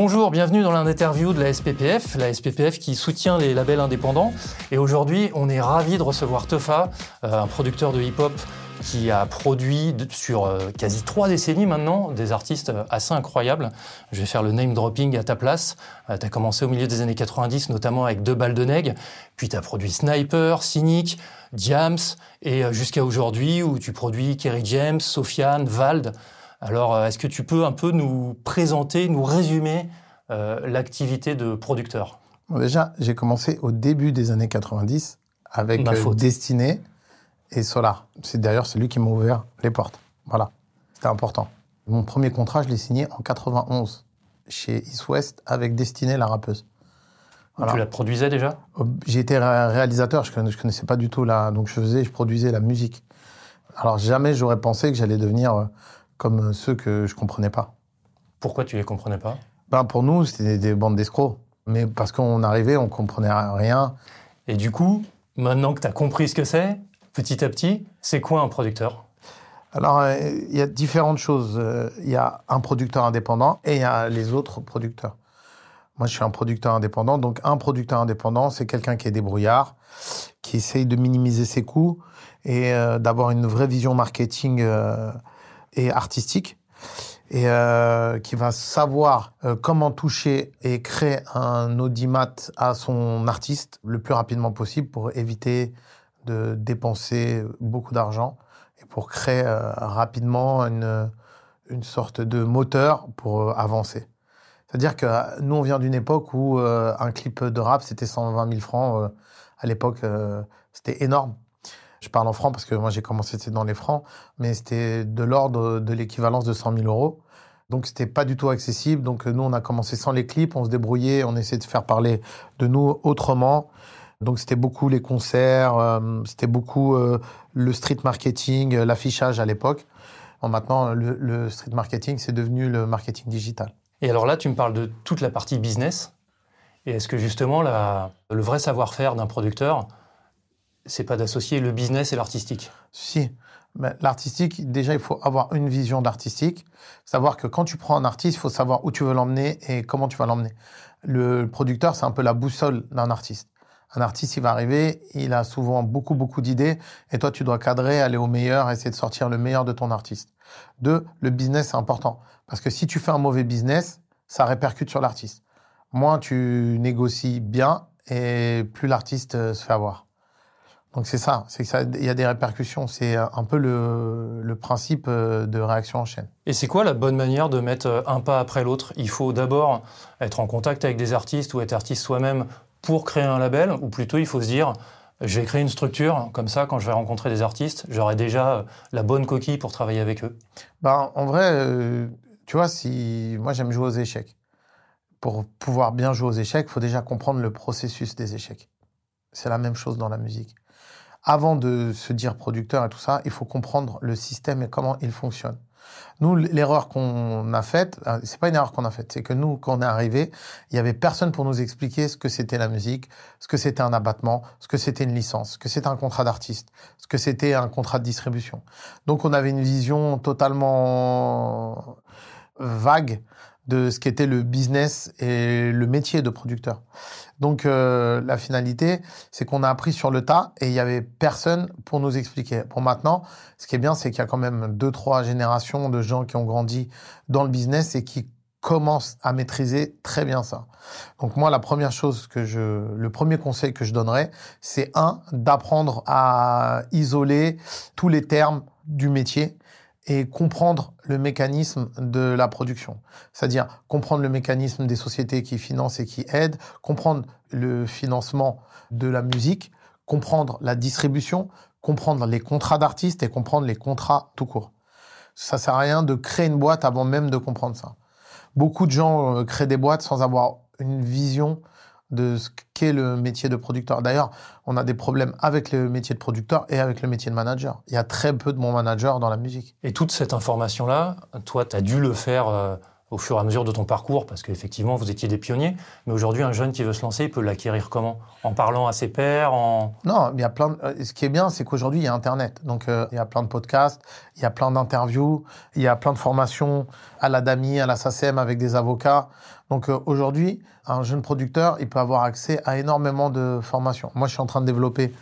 Bonjour, bienvenue dans l'interview de la SPPF, la SPPF qui soutient les labels indépendants. Et aujourd'hui, on est ravi de recevoir Tefa, euh, un producteur de hip-hop qui a produit sur euh, quasi trois décennies maintenant des artistes euh, assez incroyables. Je vais faire le name dropping à ta place. tu as commencé au milieu des années 90, notamment avec Deux balles de nègre, puis tu as produit Sniper, Cynic, Diams, et jusqu'à aujourd'hui où tu produis Kerry James, Sofiane, Vald. Alors, euh, est-ce que tu peux un peu nous présenter, nous résumer euh, l'activité de producteur? Déjà, j'ai commencé au début des années 90 avec euh, Destiné et Solar. C'est d'ailleurs celui qui m'a ouvert les portes. Voilà, c'était important. Mon premier contrat, je l'ai signé en 91 chez East West avec Destiné, la rappeuse. Tu la produisais déjà? Été réalisateur, je ne connaissais pas du tout là, donc je faisais, je produisais la musique. Alors jamais j'aurais pensé que j'allais devenir comme ceux que je comprenais pas. Pourquoi tu les comprenais pas? Ben Pour nous, c'était des bandes d'escrocs. Mais parce qu'on arrivait, on comprenait rien. Et du coup, maintenant que tu as compris ce que c'est, petit à petit, c'est quoi un producteur? Alors, euh, il y a différentes choses. Euh, il y a un producteur indépendant et il y a les autres producteurs. Moi, je suis un producteur indépendant. Donc, un producteur indépendant, c'est quelqu'un qui est débrouillard, qui essaye de minimiser ses coûts et euh, d'avoir une vraie vision marketing artistique et euh, qui va savoir euh, comment toucher et créer un audimat à son artiste le plus rapidement possible pour éviter de dépenser beaucoup d'argent et pour créer euh, rapidement une, une sorte de moteur pour avancer. C'est-à-dire que nous, on vient d'une époque où un clip de rap, c'était 120 000 francs. à l'époque, c'était énorme. Je parle en francs parce que moi j'ai commencé dans les francs, mais c'était de l'ordre de l'équivalence de 100 000 euros. Donc c'était pas du tout accessible. Donc nous on a commencé sans les clips, on se débrouillait, on essayait de faire parler de nous autrement. Donc c'était beaucoup les concerts, euh, c'était beaucoup euh, le street marketing, euh, l'affichage à l'époque. maintenant le, street marketing c'est devenu le marketing digital. Et alors là tu me parles de toute la partie business. Et est-ce que justement le vrai savoir-faire d'un producteur, c'est pas d'associer le business et l'artistique. Si. L'artistique, déjà, il faut avoir une vision d'artistique. Savoir que quand tu prends un artiste, il faut savoir où tu veux l'emmener et comment tu vas l'emmener. Le producteur, c'est un peu la boussole d'un artiste. Un artiste, il va arriver, il a souvent beaucoup, beaucoup d'idées, et toi, tu dois cadrer, aller au meilleur, essayer de sortir le meilleur de ton artiste. Deux, le business, c'est important. Parce que si tu fais un mauvais business, ça répercute sur l'artiste. Moins tu négocies bien, et plus l'artiste euh, se fait avoir. Donc c'est ça, c'est que ça, il y a des répercussions. C'est un peu le, le, principe euh, de réaction en chaîne. Et c'est quoi la bonne manière de mettre euh, un pas après l'autre? Il faut d'abord être en contact avec des artistes ou être artiste soi-même pour créer un label, ou plutôt il faut se dire je vais créer une structure, comme ça, quand je vais rencontrer des artistes, j'aurai déjà euh, la bonne coquille pour travailler avec eux? Ben, en vrai, tu vois, si moi j'aime jouer aux échecs. Pour pouvoir bien jouer aux échecs, il faut déjà comprendre le processus des échecs. C'est la même chose dans la musique avant de se dire producteur et tout ça, il faut comprendre le système et comment il fonctionne. Nous, l'erreur qu'on a faite, euh, c'est pas une erreur qu'on a faite, c'est que nous, quand on est arrivé, il y avait personne pour nous expliquer ce que c'était la musique, ce que c'était un abattement, ce que c'était une licence, ce que c'était un contrat d'artiste, ce que c'était un contrat de distribution. Donc, on avait une vision totalement vague de ce qu'était le business et le métier de producteur. Donc euh, la finalité, c'est qu'on a appris sur le tas et il y avait personne pour nous expliquer. Pour maintenant, ce qui est bien, c'est qu'il y a quand même deux, trois générations de gens qui ont grandi dans le business et qui commencent à maîtriser très bien ça. Donc moi, la première chose que je, le premier conseil que je donnerais, c'est un, d'apprendre à isoler tous les termes du métier et comprendre le mécanisme de la production. C'est-à-dire comprendre le mécanisme des sociétés qui financent et qui aident, comprendre le financement de la musique, comprendre la distribution, comprendre les contrats d'artistes et comprendre les contrats tout court. Ça sert à rien de créer une boîte avant même de comprendre ça. Beaucoup de gens euh, créent des boîtes sans avoir une vision de ce qu'est le métier de producteur. D'ailleurs, on a des problèmes avec le métier de producteur et avec le métier de manager. Il y a très peu de bons managers dans la musique. Et toute cette information-là, toi, tu as dû le faire euh, au fur et à mesure de ton parcours, parce qu'effectivement, vous étiez des pionniers. Mais aujourd'hui, un jeune qui veut se lancer, il peut l'acquérir comment? En parlant à ses pairs en... Non, il y a plein de... Euh, ce qui est bien, c'est qu'aujourd'hui, il y a Internet. Donc, euh, il y a plein de podcasts, il y a plein d'interviews, il y a plein de formations à la DAMI, à la SACEM avec des avocats. Donc, euh, aujourd'hui, un jeune producteur, il peut avoir accès à énormément de formations. Moi, je suis en train de développer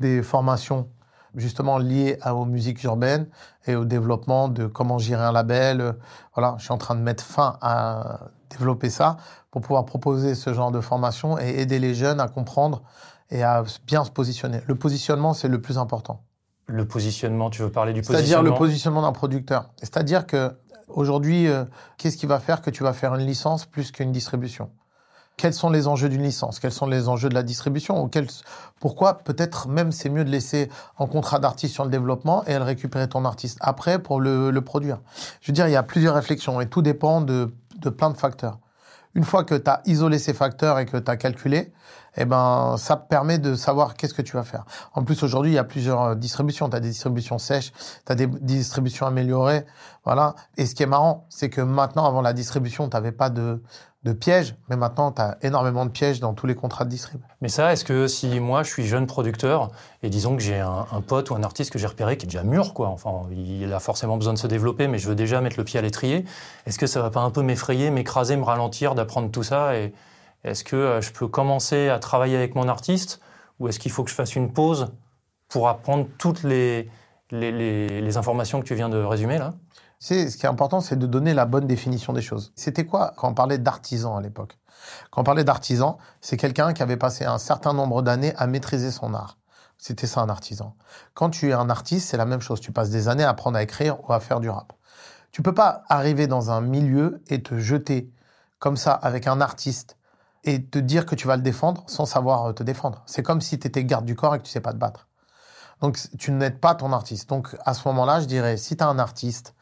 des formations justement liées aux musiques urbaines et au développement de comment gérer un label. Voilà, je suis en train de mettre fin à développer ça pour pouvoir proposer ce genre de formation et aider les jeunes à comprendre et à bien se positionner. Le positionnement, c'est le plus important. Le positionnement, tu veux parler du positionnement C'est-à-dire le positionnement d'un producteur. C'est-à-dire que aujourd'hui, euh, qu'est-ce qui va faire que tu vas faire une licence plus qu'une distribution? Quels sont les enjeux d'une licence? Quels sont les enjeux de la distribution? Pourquoi peut-être même c'est mieux de laisser en contrat d'artiste sur le développement et elle récupérer ton artiste après pour le, produire? Je veux dire, il y a plusieurs réflexions et tout dépend de, plein de facteurs. Une fois que tu as isolé ces facteurs et que tu as calculé, eh ben, ça permet de savoir qu'est-ce que tu vas faire. En plus, aujourd'hui, il y a plusieurs euh, distributions. Tu as des distributions sèches, tu as des distributions améliorées. Voilà. Et ce qui est marrant, c'est que maintenant, avant la distribution, tu n'avais pas de, de pièges, mais maintenant, tu as énormément de pièges dans tous les contrats de distrib. Mais ça, est-ce que si moi, je suis jeune producteur, et disons que j'ai un, pote ou un artiste que j'ai repéré qui est déjà mûr, quoi, enfin, il a forcément besoin de se développer, mais je veux déjà mettre le pied à l'étrier, est-ce que ça va pas un peu m'effrayer, m'écraser, me ralentir d'apprendre tout ça et Est-ce que euh, je peux commencer à travailler avec mon artiste, ou est-ce qu'il faut que je fasse une pause pour apprendre toutes les, les informations que tu viens de résumer là? Ce qui est important, c'est de donner la bonne définition des choses. C'était quoi quand on parlait d'artisan à l'époque? Quand on parlait d'artisan, c'est quelqu'un qui avait passé un certain nombre d'années à maîtriser son art. C'était ça un artisan. Quand tu es un artiste, c'est la même chose. Tu passes des années à apprendre à écrire ou à faire du rap. Tu peux pas arriver dans un milieu et te jeter comme ça avec un artiste et te dire que tu vas le défendre sans savoir te défendre. C'est comme si tu étais garde du corps et que tu sais pas te battre. Donc tu n'aides pas ton artiste. Donc à ce moment-là, je dirais, si tu as un artiste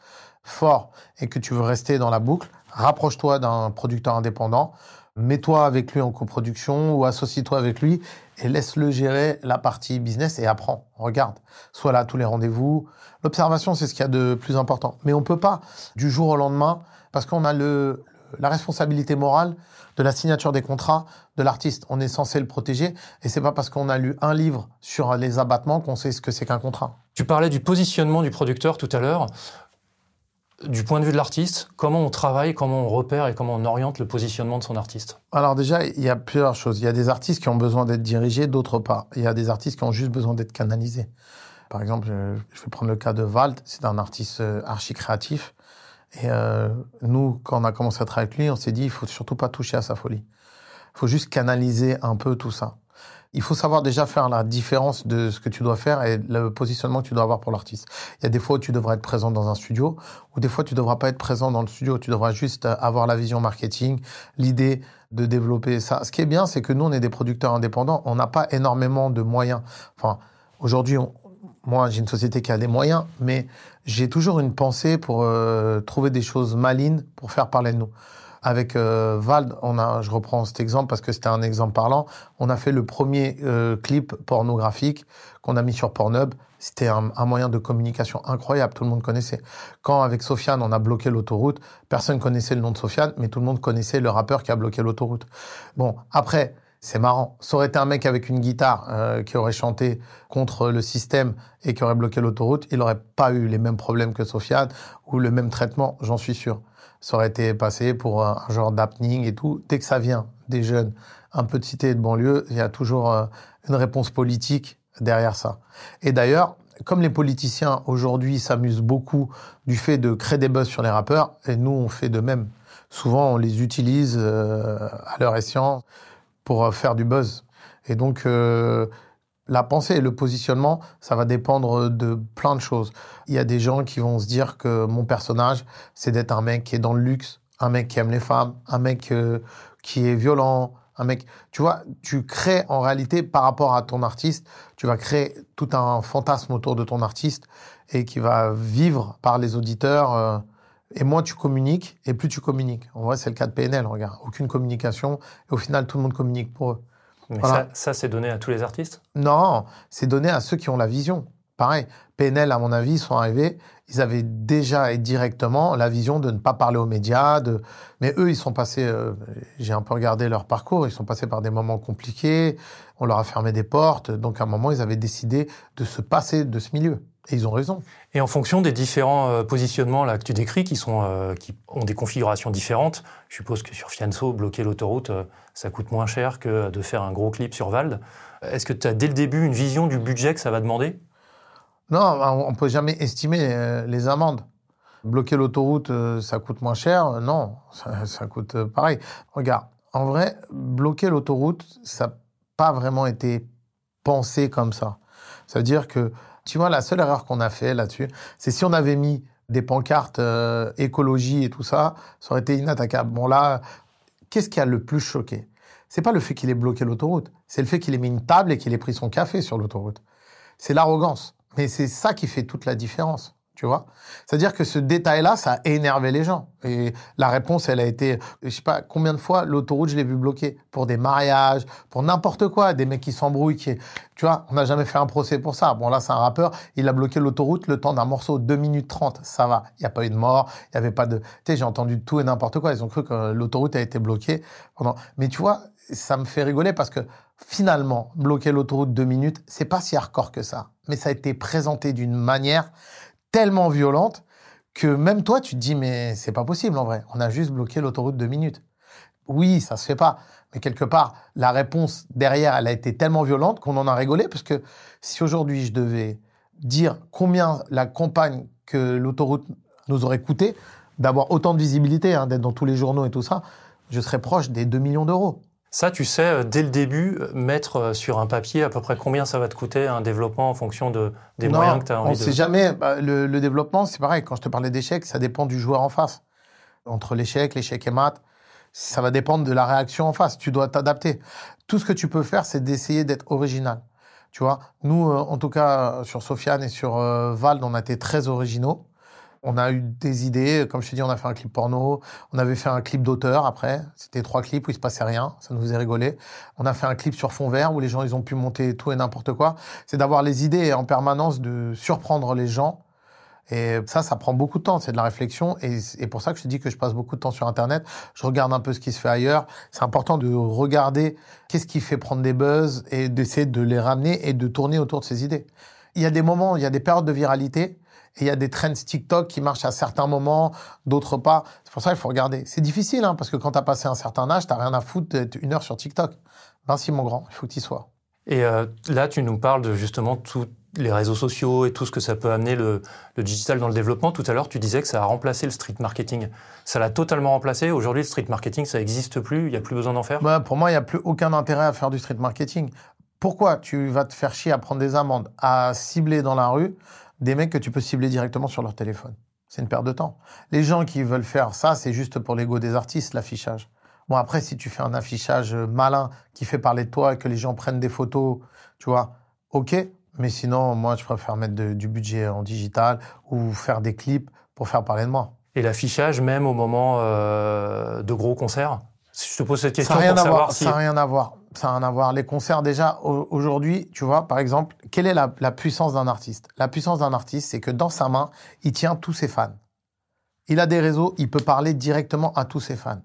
fort et que tu veux rester dans la boucle, rapproche-toi d'un producteur indépendant, mets-toi avec lui en coproduction ou associe-toi avec lui et laisse-le gérer la partie business et apprends, regarde, sois là à tous les rendez-vous. L'observation, c'est ce qu'il y a de plus important. Mais on peut pas, du jour au lendemain, parce qu'on a le, la responsabilité morale de la signature des contrats de l'artiste. On est censé le protéger et c'est pas parce qu'on a lu un livre sur les abattements qu'on sait ce que c'est qu'un contrat. Tu parlais du positionnement du producteur tout à l'heure du point de vue de l'artiste, comment on travaille, comment on repère et comment on oriente le positionnement de son artiste Alors déjà, il y a plusieurs choses. Il y a des artistes qui ont besoin d'être dirigés, d'autres pas. Il y a des artistes qui ont juste besoin d'être canalisés. Par exemple, je vais prendre le cas de Vald, c'est un artiste euh, archi créatif. Et euh, nous, quand on a commencé à travailler avec lui, on s'est dit, il faut surtout pas toucher à sa folie. Il faut juste canaliser un peu tout ça il faut savoir déjà faire la différence de ce que tu dois faire et le positionnement que tu dois avoir pour l'artiste. Il y a des fois où tu devras être présent dans un studio, ou des fois tu devras pas être présent dans le studio. Tu devras juste avoir la vision marketing, l'idée de développer ça. Ce qui est bien, c'est que nous, on est des producteurs indépendants. On n'a pas énormément de moyens. Enfin, aujourd'hui, moi, j'ai une société qui a des moyens, mais j'ai toujours une pensée pour euh, trouver des choses malines pour faire parler de nous. Avec euh, Vald, on a, je reprends cet exemple parce que c'était un exemple parlant. On a fait le premier euh, clip pornographique qu'on a mis sur Pornhub. C'était un, moyen de communication incroyable, tout le monde connaissait. Quand avec Sofiane, on a bloqué l'autoroute, personne connaissait le nom de Sofiane, mais tout le monde connaissait le rappeur qui a bloqué l'autoroute. Bon, après, c'est marrant. Ça aurait été un mec avec une guitare euh, qui aurait chanté contre le système et qui aurait bloqué l'autoroute, il n'aurait pas eu les mêmes problèmes que Sofiane ou le même traitement, j'en suis sûr ça aurait été passé pour un, genre d'happening et tout. Dès que ça vient des jeunes un peu de cité et de banlieue, il y a toujours euh, une réponse politique derrière ça. Et d'ailleurs, comme les politiciens aujourd'hui s'amusent beaucoup du fait de créer des buzz sur les rappeurs, et nous on fait de même. Souvent on les utilise euh, à leur escient pour euh, faire du buzz. Et donc la pensée et le positionnement, ça va dépendre de plein de choses. Il y a des gens qui vont se dire que mon personnage, c'est d'être un mec qui est dans le luxe, un mec qui aime les femmes, un mec euh, qui est violent, un mec. Tu vois, tu crées en réalité par rapport à ton artiste, tu vas créer tout un fantasme autour de ton artiste et qui va vivre par les auditeurs. Euh, et moins tu communiques, et plus tu communiques. En vrai, c'est le cas de PNL, regarde. Aucune communication, et au final, tout le monde communique pour eux. Mais ça, ça c'est donné à tous les artistes? Non, c'est donné à ceux qui ont la vision. Pareil, PNL, à mon avis, sont arrivés, ils avaient déjà et directement la vision de ne pas parler aux médias. De... Mais eux, ils sont passés, euh, j'ai un peu regardé leur parcours, ils sont passés par des moments compliqués, on leur a fermé des portes, donc à un moment, ils avaient décidé de se passer de ce milieu. Et ils ont raison. Et en fonction des différents euh, positionnements là, que tu décris, qui, sont, euh, qui ont des configurations différentes, je suppose que sur Fianso, bloquer l'autoroute, ça coûte moins cher que de faire un gros clip sur Vald. Est-ce que tu as dès le début une vision du budget que ça va demander? Non, on ne peut jamais estimer euh, les amendes. Bloquer l'autoroute, euh, ça coûte moins cher? Non, ça, coûte euh, pareil. Regarde, en vrai, bloquer l'autoroute, ça n'a pas vraiment été pensé comme ça. Ça veut dire que, tu vois, la seule erreur qu'on a fait là-dessus, c'est si on avait mis des pancartes écologie et tout ça, ça aurait été inattaquable. Bon là, qu'est-ce qui a le plus choqué? C'est pas le fait qu'il ait bloqué l'autoroute, c'est le fait qu'il ait mis une table et qu'il ait pris son café sur l'autoroute. C'est l'arrogance. Mais c'est ça qui fait toute la différence, tu vois. C'est-à-dire que ce détail-là, ça a énervé les gens. Et la réponse, elle a été, je sais pas combien de fois l'autoroute, je l'ai vu bloquer pour des mariages, pour n'importe quoi, des mecs qui s'embrouillent, qui, tu vois, on n'a jamais fait un procès pour ça. Bon là, c'est un rappeur, il a bloqué l'autoroute le temps d'un morceau, 2 minutes 30, ça va. Il n'y a pas eu de mort, il n'y avait pas de, tu sais, j'ai entendu tout et n'importe quoi. Ils ont cru que l'autoroute a été bloquée pendant, mais tu vois, ça me fait rigoler parce que finalement, bloquer l'autoroute deux minutes, c'est pas si hardcore que ça. Mais ça a été présenté d'une manière tellement violente que même toi, tu te dis, mais c'est pas possible en vrai. On a juste bloqué l'autoroute deux minutes. Oui, ça se fait pas. Mais quelque part, la réponse derrière, elle a été tellement violente qu'on en a rigolé parce que si aujourd'hui je devais dire combien la campagne que l'autoroute nous aurait coûté, d'avoir autant de visibilité, hein, d'être dans tous les journaux et tout ça, je serais proche des 2 millions d'euros. Ça, tu sais, euh, dès le début, euh, mettre euh, sur un papier à peu près combien ça va te coûter un développement en fonction de, des moyens que tu as envie on de... On ne sait jamais. Bah, le, développement, c'est pareil. Quand je te parlais d'échec, ça dépend du joueur en face. Entre l'échec, l'échec et mat, ça va dépendre de la réaction en face. Tu dois t'adapter. Tout ce que tu peux faire, c'est d'essayer d'être original. Tu vois, nous, en tout cas, sur Sofiane et sur Vald, on a été très originaux. On a eu des idées, comme je te dis, on a fait un clip porno, on avait fait un clip d'auteur après, c'était trois clips où il se passait rien, ça nous faisait rigoler. On a fait un clip sur fond vert où les gens ils ont pu monter tout et n'importe quoi. C'est d'avoir les idées en permanence de surprendre les gens. Et ça, ça prend beaucoup de temps, c'est de la réflexion. Et c'est pour ça que je te dis que je passe beaucoup de temps sur Internet. Je regarde un peu ce qui se fait ailleurs. C'est important de regarder qu'est-ce qui fait prendre des buzz et d'essayer de les ramener et de tourner autour de ces idées. Il y a des moments, il y a des périodes de viralité et il y a des trends TikTok qui marchent à certains moments, d'autres pas. C'est pour ça qu'il faut regarder. C'est difficile, hein, parce que quand tu as passé un certain âge, tu rien à foutre d'être une heure sur TikTok. Vinci, mon grand, il faut que tu y sois. Et euh, là, tu nous parles de justement tous les réseaux sociaux et tout ce que ça peut amener le, le digital dans le développement. Tout à l'heure, tu disais que ça a remplacé le street marketing. Ça l'a totalement remplacé. Aujourd'hui, le street marketing, ça n'existe plus. Il n'y a plus besoin d'en faire? Bah, pour moi, il n'y a plus aucun intérêt à faire du street marketing. Pourquoi tu vas te faire chier à prendre des amendes, à cibler dans la rue des mecs que tu peux cibler directement sur leur téléphone. C'est une perte de temps. Les gens qui veulent faire ça, c'est juste pour l'ego des artistes, l'affichage. Bon, après, si tu fais un affichage malin qui fait parler de toi et que les gens prennent des photos, tu vois, ok. Mais sinon, moi, je préfère mettre du budget en digital ou faire des clips pour faire parler de moi. Et l'affichage, même au moment euh, de gros concerts? Je te pose cette question ça rien pour savoir voir, Ça n'a rien à voir ça n'a rien à voir. Les concerts, déjà, aujourd'hui, tu vois, par exemple, quelle est la, puissance d'un artiste? La puissance d'un artiste, c'est que dans sa main, il tient tous ses fans. Il a des réseaux, il peut parler directement à tous ses fans.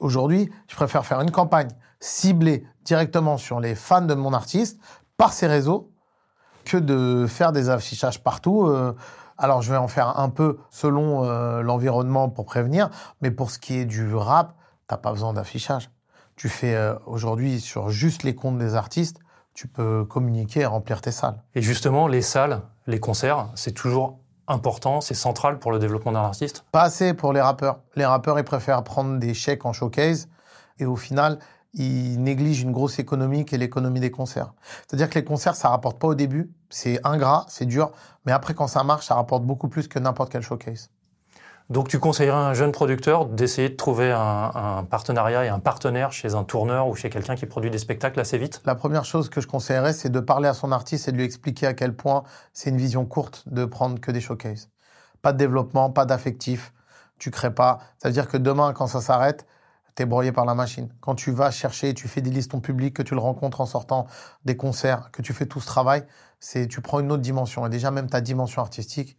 Aujourd'hui, je préfère faire une campagne ciblée directement sur les fans de mon artiste par ses réseaux que de faire des affichages partout. Euh. alors, je vais en faire un peu selon euh, l'environnement pour prévenir, mais pour ce qui est du rap, t'as pas besoin d'affichage tu fais euh, aujourd'hui sur juste les comptes des artistes, tu peux communiquer et remplir tes salles. Et justement, les salles, les concerts, c'est toujours important, c'est central pour le développement d'un artiste? Pas assez pour les rappeurs. Les rappeurs, ils préfèrent prendre des chèques en showcase et au final, ils négligent une grosse économie qui est l'économie des concerts. C'est-à-dire que les concerts, ça rapporte pas au début, c'est ingrat, c'est dur, mais après, quand ça marche, ça rapporte beaucoup plus que n'importe quel showcase. Donc tu conseillerais à un jeune producteur d'essayer de trouver un, partenariat et un partenaire chez un tourneur ou chez quelqu'un qui produit des spectacles assez vite? La première chose que je conseillerais, c'est de parler à son artiste et de lui expliquer à quel point c'est une vision courte de prendre que des showcases. Pas de développement, pas d'affectif, tu crées pas. C'est-à-dire que demain, quand ça s'arrête, tu es broyé par la machine. Quand tu vas chercher, tu fais des listes ton public, que tu le rencontres en sortant des concerts, que tu fais tout ce travail, c'est tu prends une autre dimension. Et déjà, même ta dimension artistique,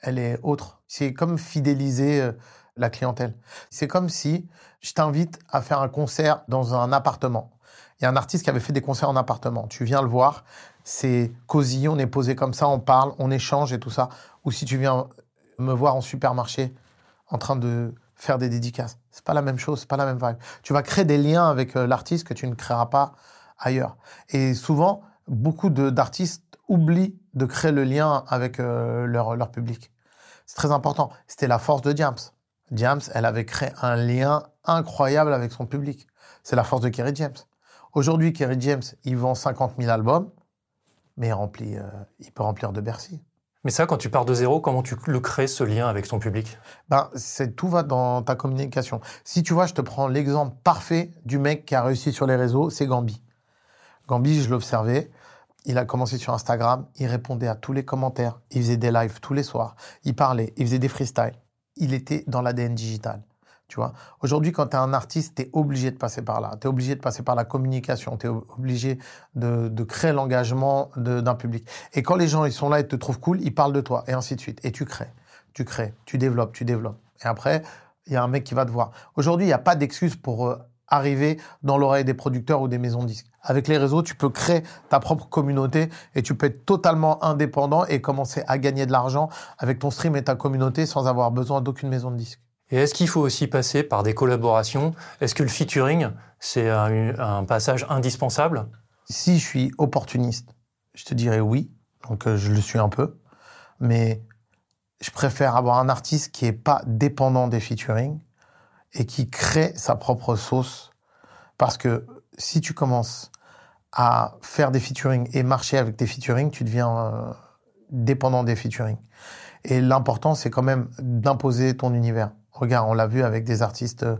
elle est autre. C'est comme fidéliser euh, la clientèle. C'est comme si je t'invite à faire un concert dans un appartement. Il y a un artiste qui avait fait des concerts en appartement. Tu viens le voir, c'est cosy, on est posé comme ça, on parle, on échange et tout ça. Ou si tu viens me voir en supermarché en train de faire des dédicaces. C'est pas la même chose, c'est pas la même vibe. Tu vas créer des liens avec euh, l'artiste que tu ne créeras pas ailleurs. Et souvent, beaucoup d'artistes oublient de créer le lien avec euh, leur, leur public. C'est très important. C'était la force de Diams. Diams, elle avait créé un lien incroyable avec son public. C'est la force de Kerry James. Aujourd'hui, Kerry James, il vend 50 000 albums, mais il, remplit, euh, il peut remplir de Bercy. Mais ça, quand tu pars de zéro, comment tu le crées ce lien avec ton public? Ben, c'est Tout va dans ta communication. Si tu vois, je te prends l'exemple parfait du mec qui a réussi sur les réseaux, c'est Gambi. Gambi, je l'observais. Il a commencé sur Instagram, il répondait à tous les commentaires, il faisait des lives tous les soirs, il parlait, il faisait des freestyles. Il était dans l'ADN digital. Tu vois, aujourd'hui, quand tu es un artiste, tu es obligé de passer par là. Tu es obligé de passer par la communication. Tu es obligé de, créer l'engagement d'un public. Et quand les gens ils sont là et te trouvent cool, ils parlent de toi, et ainsi de suite. Et tu crées, tu crées, tu développes, tu développes. Et après, il y a un mec qui va te voir. Aujourd'hui, il n'y a pas d'excuse pour euh, arriver dans l'oreille des producteurs ou des maisons de disques. Avec les réseaux, tu peux créer ta propre communauté et tu peux être totalement indépendant et commencer à gagner de l'argent avec ton stream et ta communauté sans avoir besoin d'aucune maison de disques. Et est-ce qu'il faut aussi passer par des collaborations? Est-ce que le featuring, c'est un, passage indispensable? Si je suis opportuniste, je te dirais oui. Donc euh, je le suis un peu. Mais je préfère avoir un artiste qui n'est pas dépendant des featuring et qui crée sa propre sauce. Parce que si tu commences à faire des featuring et marcher avec tes featuring, tu deviens euh, dépendant des featuring. Et l'important, c'est quand même d'imposer ton univers. Regarde, on l'a vu avec des artistes euh,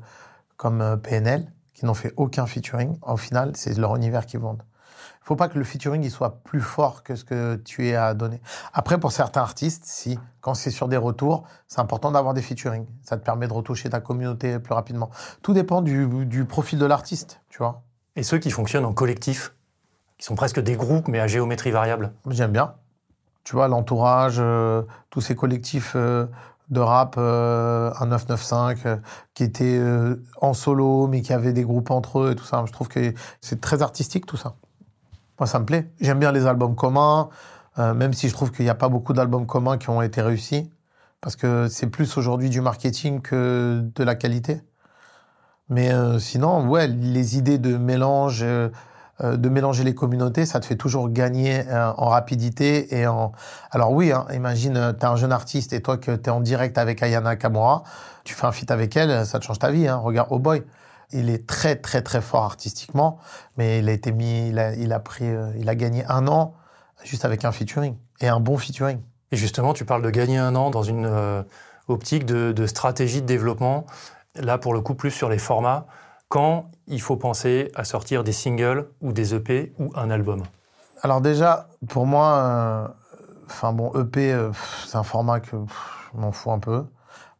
comme euh, PNL qui n'ont fait aucun featuring. Au final, c'est leur univers qui vendent. Il faut pas que le featuring il soit plus fort que ce que tu es à donner. Après, pour certains artistes, si quand c'est sur des retours, c'est important d'avoir des featuring. Ça te permet de retoucher ta communauté plus rapidement. Tout dépend du, du profil de l'artiste, tu vois. Et ceux qui fonctionnent en collectif, qui sont presque des groupes mais à géométrie variable. J'aime bien. Tu vois, l'entourage, euh, tous ces collectifs de rap, euh, un 995, euh, qui était euh, en solo, mais qui avait des groupes entre eux et tout ça. Je trouve que c'est très artistique tout ça. Moi, ça me plaît. J'aime bien les albums communs, même si je trouve qu'il n'y a pas beaucoup d'albums communs qui ont été réussis, parce que c'est plus aujourd'hui du marketing que de la qualité. Mais sinon, ouais, les idées de mélange euh, de mélanger les communautés, ça te fait toujours gagner euh, en rapidité et en. Alors oui, hein, imagine, euh, tu es un jeune artiste et toi que tu es en direct avec Ayana Kamura, tu fais un feat avec elle, ça te change ta vie. Hein. Regarde Oh Boy, il est très très très fort artistiquement, mais il a été mis, il a, il a pris, il a gagné un an juste avec un featuring et un bon featuring. Et justement, tu parles de gagner un an dans une optique de, de stratégie de développement. Là, pour le coup, plus sur les formats quand il faut penser à sortir des singles ou des EP ou un album? Alors déjà, pour moi, euh, enfin bon, EP, euh, c'est un format que je m'en fous un peu,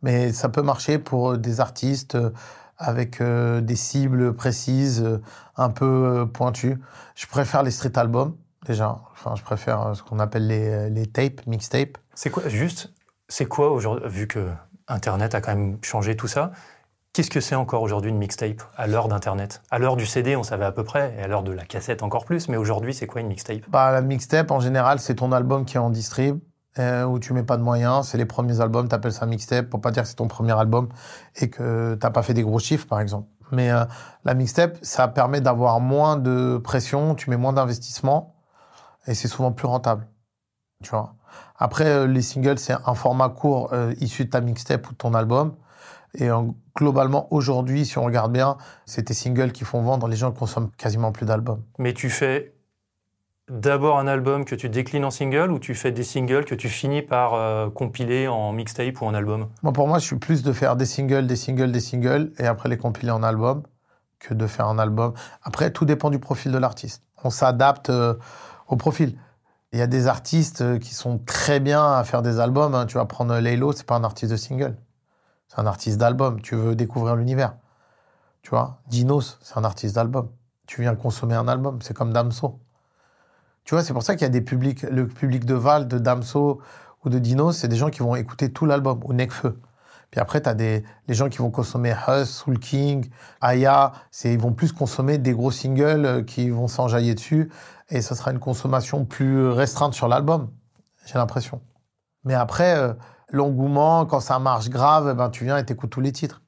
mais ça peut marcher pour des artistes euh, avec des cibles précises, un peu pointues. Je préfère les street albums déjà. Enfin, je préfère ce qu'on appelle les, les tapes, mixtapes. C'est quoi juste C'est quoi aujourd'hui, vu que Internet a quand même changé tout ça Qu'est-ce que c'est encore aujourd'hui une mixtape à l'heure d'Internet? À l'heure du CD, on savait à peu près, et à l'heure de la cassette encore plus, mais aujourd'hui, c'est quoi une mixtape? Bah, La mixtape, en général, c'est ton album qui est en distrib, euh, où tu mets pas de moyens, c'est les premiers albums, tu appelles ça mixtape, pour pas dire que c'est ton premier album et que t'as pas fait des gros chiffres, par exemple. Mais euh, la mixtape, ça permet d'avoir moins de pression, tu mets moins d'investissement, et c'est souvent plus rentable. Tu vois Après, euh, les singles, c'est un format court issu de ta mixtape ou de ton album. Et globalement, aujourd'hui, si on regarde bien, c'est tes singles qui font vendre. Les gens consomment quasiment plus d'albums. Mais tu fais d'abord un album que tu déclines en single ou tu fais des singles que tu finis par euh, compiler en mixtape ou en album? Moi, pour moi, je suis plus de faire des singles, des singles, des singles et après les compiler en album que de faire un album. Après, tout dépend du profil de l'artiste. On s'adapte euh, au profil. Il y a des artistes euh, qui sont très bien à faire des albums. Hein. Tu vas prendre Laylo, c'est pas un artiste de single. C'est un artiste d'album. Tu veux découvrir l'univers. Tu vois, Dinos, c'est un artiste d'album. Tu viens consommer un album, c'est comme Damso. Tu vois, c'est pour ça qu'il y a des publics, le public de Val, de Damso ou de Dinos, c'est des gens qui vont écouter tout l'album, ou Necfeu. Puis après, tu as des, les gens qui vont consommer Huss, Soul King, Aya, ils vont plus consommer des gros singles euh, qui vont s'enjailler dessus, et ça sera une consommation plus restreinte sur l'album, j'ai l'impression. Mais après, euh, l'engouement, quand ça marche grave, eh ben, tu viens et t'écoutes tous les titres.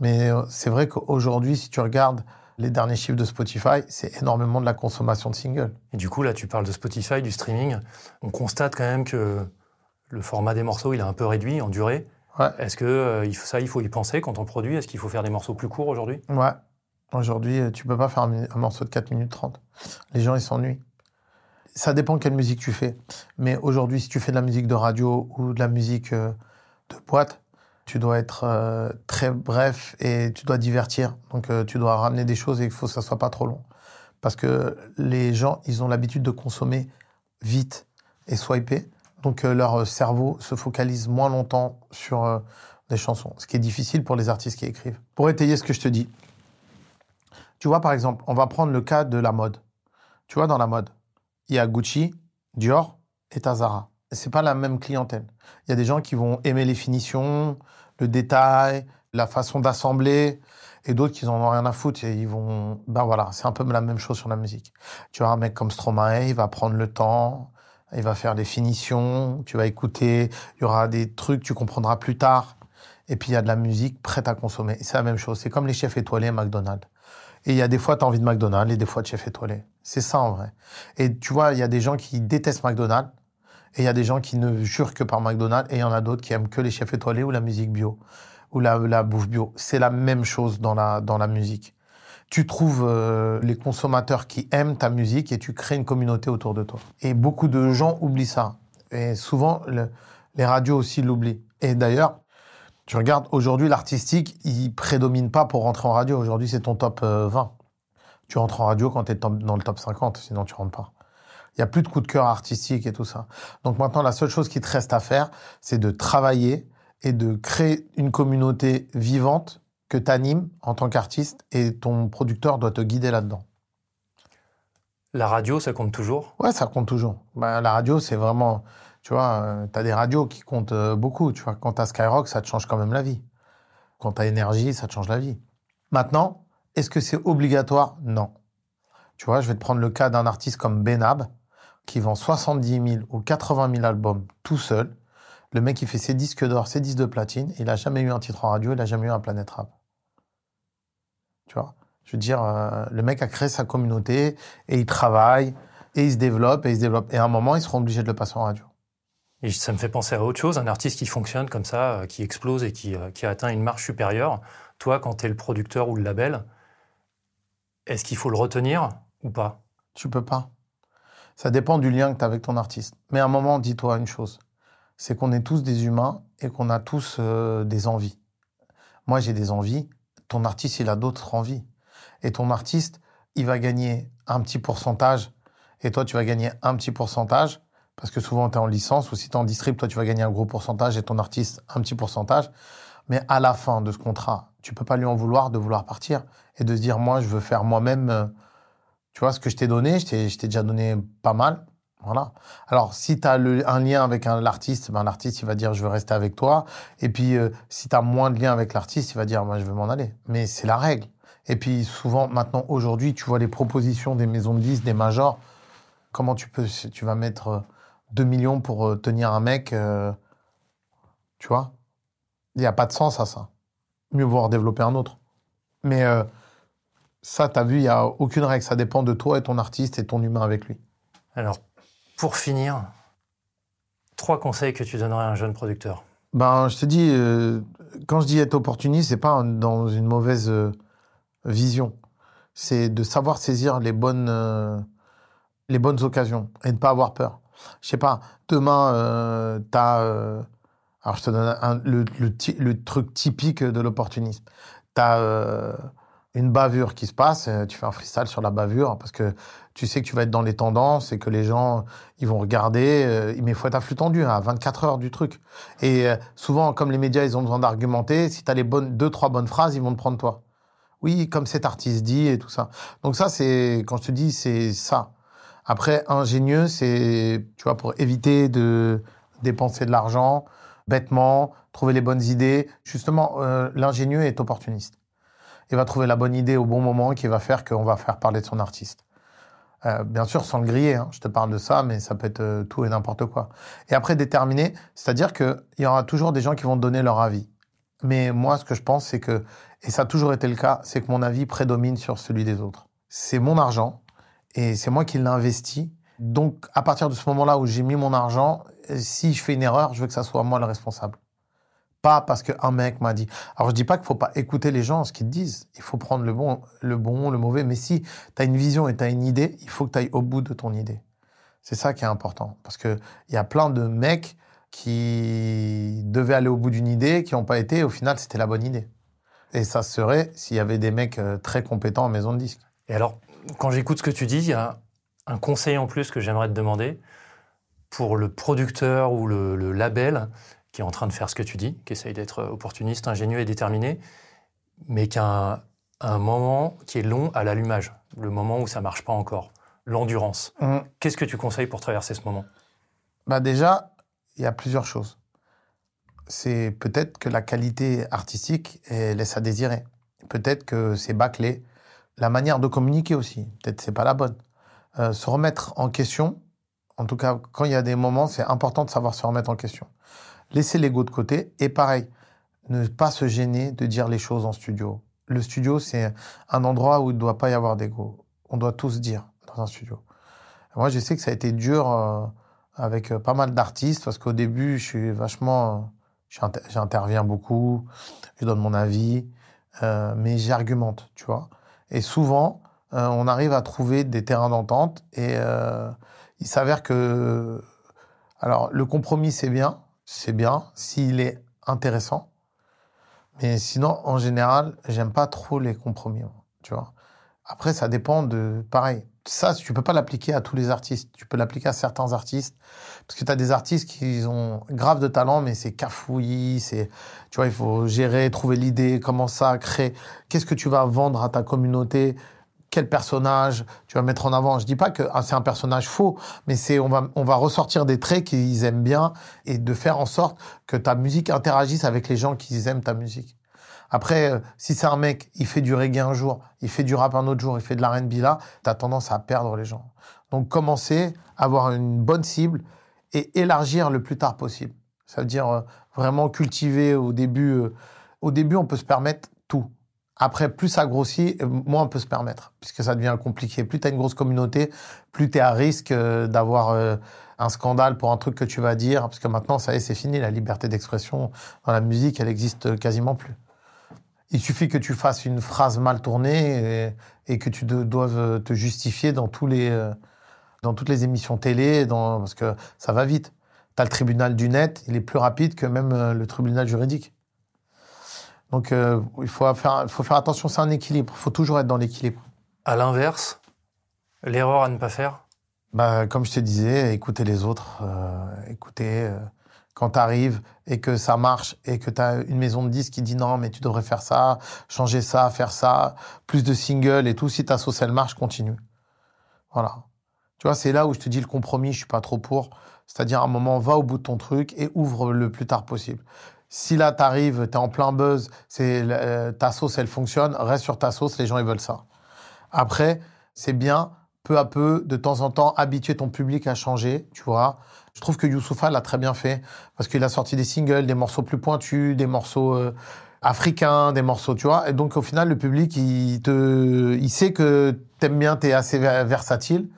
Mais euh, c'est vrai qu'aujourd'hui, si tu regardes les derniers chiffres de Spotify, c'est énormément de la consommation de singles. Et du coup, là, tu parles de Spotify, du streaming. On constate quand même que le format des morceaux, il est un peu réduit en durée. Ouais. Est-ce que euh, ça, il faut y penser quand on produit? Est-ce qu'il faut faire des morceaux plus courts aujourd'hui? Ouais. Aujourd'hui, euh, tu peux pas faire un, un, morceau de 4 minutes 30. Les gens, ils s'ennuient. Ça dépend quelle musique tu fais. Mais aujourd'hui, si tu fais de la musique de radio ou de la musique euh, de boîte, tu dois être euh, très bref et tu dois divertir. Donc, euh, tu dois ramener des choses et il faut que ça soit pas trop long. Parce que les gens, ils ont l'habitude de consommer vite et swiper. Donc, euh, leur cerveau se focalise moins longtemps sur des chansons. Ce qui est difficile pour les artistes qui écrivent. Pour étayer ce que je te dis, tu vois, par exemple, on va prendre le cas de la mode. Tu vois, dans la mode, il y a Gucci, Dior et Tazara. C'est pas la même clientèle. Il y a des gens qui vont aimer les finitions, le détail, la façon d'assembler, et d'autres qui en ont rien à foutre et ils vont. Ben voilà, c'est un peu la même chose sur la musique. Tu vois, un mec comme Stromae, il va prendre le temps, il va faire des finitions, tu vas écouter, il y aura des trucs, tu comprendras plus tard. Et puis il y a de la musique prête à consommer. C'est la même chose. C'est comme les chefs étoilés à McDonald's. Et il y a des fois, tu as envie de McDonald's et des fois de chef étoilé. C'est ça en vrai. Et tu vois, il y a des gens qui détestent McDonald's et il y a des gens qui ne jurent que par McDonald's et il y en a d'autres qui aiment que les chefs étoilés ou la musique bio ou la, bouffe bio. C'est la même chose dans la, dans la musique. Tu trouves euh, les consommateurs qui aiment ta musique et tu crées une communauté autour de toi. Et beaucoup de gens oublient ça. Et souvent, le, les radios aussi l'oublient. Et d'ailleurs, tu regardes aujourd'hui l'artistique, il prédomine pas pour rentrer en radio. Aujourd'hui, c'est ton top 20. Tu rentres en radio quand tu es dans le top 50, sinon tu rentres pas. Il y a plus de coup de cœur artistique et tout ça. Donc maintenant, la seule chose qui te reste à faire, c'est de travailler et de créer une communauté vivante que tu animes en tant qu'artiste et ton producteur doit te guider là-dedans. La radio, ça compte toujours? Ouais, ça compte toujours. Ben, la radio, c'est vraiment tu vois, euh, tu as des radios qui comptent euh, beaucoup. Tu vois, quand tu Skyrock, ça te change quand même la vie. Quand tu as Énergie, ça te change la vie. Maintenant, est-ce que c'est obligatoire? Non. Tu vois, je vais te prendre le cas d'un artiste comme Benab, qui vend 70 000 ou 80 000 albums tout seul. Le mec, il fait ses disques d'or, ses disques de platine. Il n'a jamais eu un titre en radio, il n'a jamais eu un Planète Rap. Tu vois? Je veux dire, euh, le mec a créé sa communauté et il travaille et il se développe et il se développe. Et à un moment, ils seront obligés de le passer en radio. Et ça me fait penser à autre chose, un artiste qui fonctionne comme ça, qui explose et qui, qui a atteint une marche supérieure. Toi, quand tu es le producteur ou le label, est-ce qu'il faut le retenir ou pas? Tu peux pas. Ça dépend du lien que tu as avec ton artiste. Mais à un moment, dis-toi une chose, c'est qu'on est tous des humains et qu'on a tous euh, des envies. Moi, j'ai des envies, ton artiste, il a d'autres envies. Et ton artiste, il va gagner un petit pourcentage et toi, tu vas gagner un petit pourcentage parce que souvent tu es en licence ou si tu es en distrib, toi tu vas gagner un gros pourcentage et ton artiste un petit pourcentage. Mais à la fin de ce contrat, tu peux pas lui en vouloir de vouloir partir et de se dire moi je veux faire moi-même, euh, tu vois ce que je t'ai donné, je t'ai déjà donné pas mal. Voilà. Alors, si tu as un lien avec l'artiste, ben, l'artiste, il va dire, je veux rester avec toi. Et puis, euh, si tu as moins de lien avec l'artiste, il va dire, moi, je veux m'en aller. Mais c'est la règle. Et puis, souvent, maintenant, aujourd'hui, tu vois les propositions des maisons de disques, des majors. Comment tu peux, tu vas mettre euh, 2 millions pour euh, tenir un mec, euh, tu vois? Il n'y a pas de sens à ça. Mieux voir développer un autre. Mais euh, ça, tu as vu, il n'y a aucune règle. Ça dépend de toi et ton artiste et ton humain avec lui. Alors, pour finir, trois conseils que tu donnerais à un jeune producteur? Ben, je te dis, euh, quand je dis être opportuniste, c'est pas dans une mauvaise euh, vision. C'est de savoir saisir les bonnes, euh, les bonnes occasions et ne pas avoir peur je sais pas, demain, tu as. Alors, je te donne un, le, le, le, truc typique de l'opportunisme. Tu as une bavure qui se passe, tu fais un freestyle sur la bavure parce que tu sais que tu vas être dans les tendances et que les gens, ils vont regarder. Euh, mais il faut être à flux tendu, hein, à 24 heures du truc. Et souvent, comme les médias, ils ont besoin d'argumenter, si tu as les bonnes, deux, trois bonnes phrases, ils vont te prendre toi. Oui, comme cet artiste dit et tout ça. Donc ça, c'est quand je te dis, c'est ça. Après, ingénieux, c'est, tu vois, pour éviter de dépenser de l'argent bêtement, trouver les bonnes idées. Justement, euh, l'ingénieux est opportuniste. Il va trouver la bonne idée au bon moment qui va faire qu'on va faire parler de son artiste. Euh, bien sûr, sans le griller, hein. je te parle de ça, mais ça peut être euh, tout et n'importe quoi. Et après, déterminer, c'est-à-dire qu'il y aura toujours des gens qui vont donner leur avis. Mais moi, ce que je pense, c'est que, et ça a toujours été le cas, c'est que mon avis prédomine sur celui des autres. C'est mon argent, et c'est moi qui l'ai investi. Donc, à partir de ce moment-là où j'ai mis mon argent, si je fais une erreur, je veux que ça soit moi le responsable. Pas parce qu'un mec m'a dit. Alors je dis pas qu'il faut pas écouter les gens, ce qu'ils disent. Il faut prendre le bon, le bon, le mauvais. Mais si tu as une vision et tu as une idée, il faut que tu ailles au bout de ton idée. C'est ça qui est important. Parce qu'il y a plein de mecs qui devaient aller au bout d'une idée, qui n'ont pas été. Au final, c'était la bonne idée. Et ça serait s'il y avait des mecs euh, très compétents en maison de disque. Et alors, quand j'écoute ce que tu dis, il y a un conseil en plus que j'aimerais te demander pour le producteur ou le, label qui est en train de faire ce que tu dis, qui essaye d'être opportuniste, ingénieux et déterminé, mais qui a un, moment qui est long à l'allumage, le moment où ça marche pas encore, l'endurance. Mmh. Qu'est-ce que tu conseilles pour traverser ce moment? Bah Déjà, il y a plusieurs choses. C'est peut-être que la qualité artistique laisse à désirer. Peut-être que c'est bâclé. La manière de communiquer aussi, peut-être c'est pas la bonne. Euh, se remettre en question, en tout cas, quand il y a des moments, c'est important de savoir se remettre en question. Laisser l'ego de côté et pareil, ne pas se gêner de dire les choses en studio. Le studio, c'est un endroit où il ne doit pas y avoir d'ego. On doit tous dire dans un studio. Moi, je sais que ça a été dur euh, avec euh, pas mal d'artistes parce qu'au début, je suis vachement, j'interviens beaucoup, je donne mon avis, euh, mais j'argumente, tu vois. Et souvent, on arrive à trouver des terrains d'entente et il s'avère que, alors, le compromis, c'est bien, c'est bien, s'il est intéressant. Mais sinon, en général, j'aime pas trop les compromis, tu vois. Après, ça dépend de, pareil. Ça, tu peux pas l'appliquer à tous les artistes. Tu peux l'appliquer à certains artistes. Parce que tu as des artistes qui ont grave de talent, mais c'est cafouillis, c'est, tu vois, il faut gérer, trouver l'idée, comment ça, créer. Qu'est-ce que tu vas vendre à ta communauté? Quel personnage tu vas mettre en avant. Je dis pas que ah, c'est un personnage faux, mais c'est on va on va ressortir des traits qu'ils aiment bien et de faire en sorte que ta musique interagisse avec les gens qui aiment ta musique. Après, euh, si c'est un mec, il fait du reggae un jour, il fait du rap un autre jour, il fait de la R&B là, t'as tendance à perdre les gens. Donc commencer, avoir une bonne cible et élargir le plus tard possible. Ça veut dire euh, vraiment cultiver au début. Euh, au début, on peut se permettre tout. Après, plus ça grossit, moins on peut se permettre, puisque ça devient compliqué. Plus tu as une grosse communauté, plus tu es à risque euh, d'avoir euh, un scandale pour un truc que tu vas dire, parce que maintenant, ça y est, c'est fini. La liberté d'expression dans la musique, elle existe quasiment plus. Il suffit que tu fasses une phrase mal tournée et, que tu doives te justifier dans, tous les, euh, dans toutes les émissions télé, dans, parce que ça va vite. Tu as le tribunal du net, il est plus rapide que même le tribunal juridique. Donc euh, il faut faire, faut faire attention, c'est un équilibre, il faut toujours être dans l'équilibre. À l'inverse, l'erreur à ne pas faire? Bah, Comme je te disais, écouter les autres, euh, écouter euh, quand tu arrives et que ça marche et que tu as une maison de disques qui dit non, mais tu devrais faire ça, changer ça, faire ça, plus de singles et tout, si ta sauce elle marche, continue. Voilà. Tu vois, c'est là où je te dis le compromis, je suis pas trop pour. C'est-à-dire, à un moment, va au bout de ton truc et ouvre le plus tard possible. Si là, tu arrives, tu es en plein buzz, c'est euh, ta sauce, elle fonctionne, reste sur ta sauce, les gens, ils veulent ça. Après, c'est bien, peu à peu, de temps en temps, habituer ton public à changer, tu vois. Je trouve que Youssoufa l'a très bien fait, parce qu'il a sorti des singles, des morceaux plus pointus, des morceaux euh, africains, des morceaux, tu vois. Et donc, au final, le public, il, te, il sait que t'aimes bien, t'es assez versatile.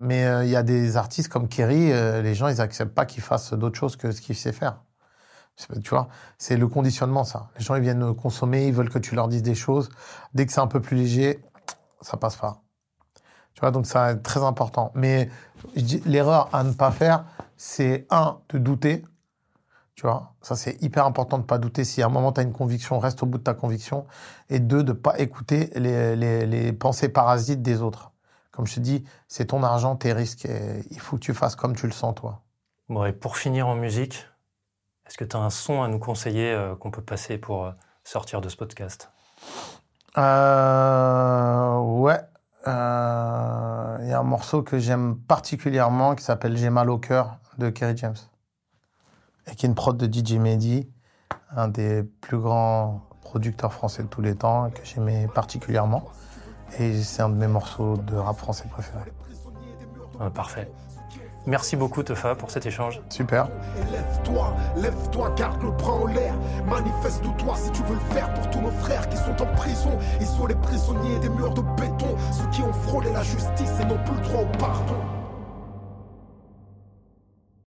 Mais euh, il y a des artistes comme Kerry, les gens, ils acceptent pas qu'il fasse d'autres choses que ce qu'il sait faire. Tu vois, c'est le conditionnement, ça. Les gens, ils viennent consommer, ils veulent que tu leur dises des choses. Dès que c'est un peu plus léger, ça passe pas. Tu vois, donc ça est très important. Mais l'erreur à ne pas faire, c'est un, de douter. Tu vois, ça c'est hyper important de ne pas douter. Si à un moment tu as une conviction, reste au bout de ta conviction. Et deux, de ne pas écouter les, pensées parasites des autres. Comme je te dis, c'est ton argent, tes risques. Il faut que tu fasses comme tu le sens, toi. Bon, et pour finir en musique, est-ce que tu as un son à nous conseiller euh, qu'on peut passer pour euh, sortir de ce podcast? Euh, ouais. Euh, Il y a un morceau que j'aime particulièrement qui s'appelle J'ai mal au cœur de Kerry James. Et qui est une prod de DJ Mehdi, un des plus grands producteurs français de tous les temps, que j'aimais particulièrement. Et c'est un de mes morceaux de rap français préférés. Ah, parfait. Merci beaucoup Tefa pour cet échange. Super. Et lève-toi, lève-toi, garde le bras en l'air. Manifeste-toi si tu veux le faire pour tous nos frères qui sont en prison. Ils sont les prisonniers des murs de béton, ceux qui ont frôlé la justice et n'ont plus le droit au pardon.